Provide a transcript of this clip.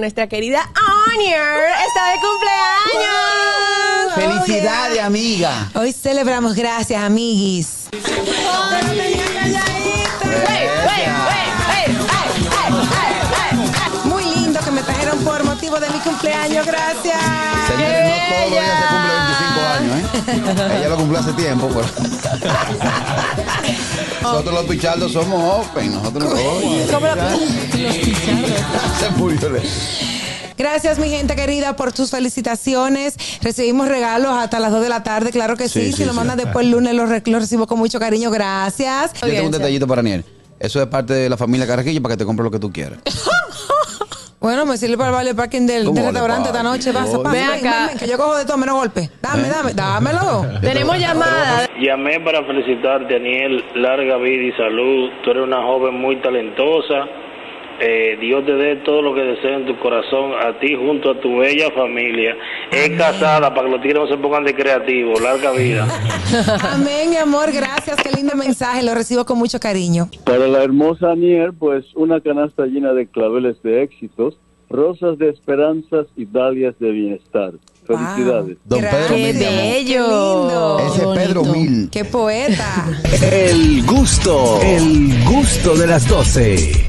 Nuestra querida Onier está de cumpleaños. Felicidades, amiga. Hoy celebramos, gracias, amiguis. Muy lindo que me trajeron por motivo de mi cumpleaños, gracias. Señores, no todos los días se cumple 25 años, ¿eh? Ella lo cumple hace tiempo, pero. nosotros los pichardos somos open. Nosotros no. Gracias, mi gente querida, por tus felicitaciones. Recibimos regalos hasta las 2 de la tarde, claro que sí. Sí, si lo sí. mandan después el lunes, los, re- los recibo con mucho cariño. Gracias. Yo tengo un detallito para Niel. Eso es parte de la familia Carraquillo para que te compre lo que tú quieras. Bueno, me sirve para el vale parking del, ¿Cómo del vale restaurante esta noche. Pasa, pasa. Ven acá. que yo cojo de todo menos golpe. Dame, ¿Eh? dame, dámelo. Tenemos llamada. Llamé para felicitarte, Daniel. Larga vida y salud. Tú eres una joven muy talentosa. Eh, Dios te dé todo lo que desees en tu corazón, a ti junto a tu bella familia. Es casada para que los tigres no se pongan de creativos. Larga vida. Amén, mi amor. Gracias. Qué lindo mensaje. Lo recibo con mucho cariño. Para la hermosa Anier, pues una canasta llena de claveles de éxitos, rosas de esperanzas y dalias de bienestar. Felicidades. Don. Pedro Qué Mil, bello. lindo. Ese es Pedro Mil. Qué poeta. El gusto, el gusto de las 12.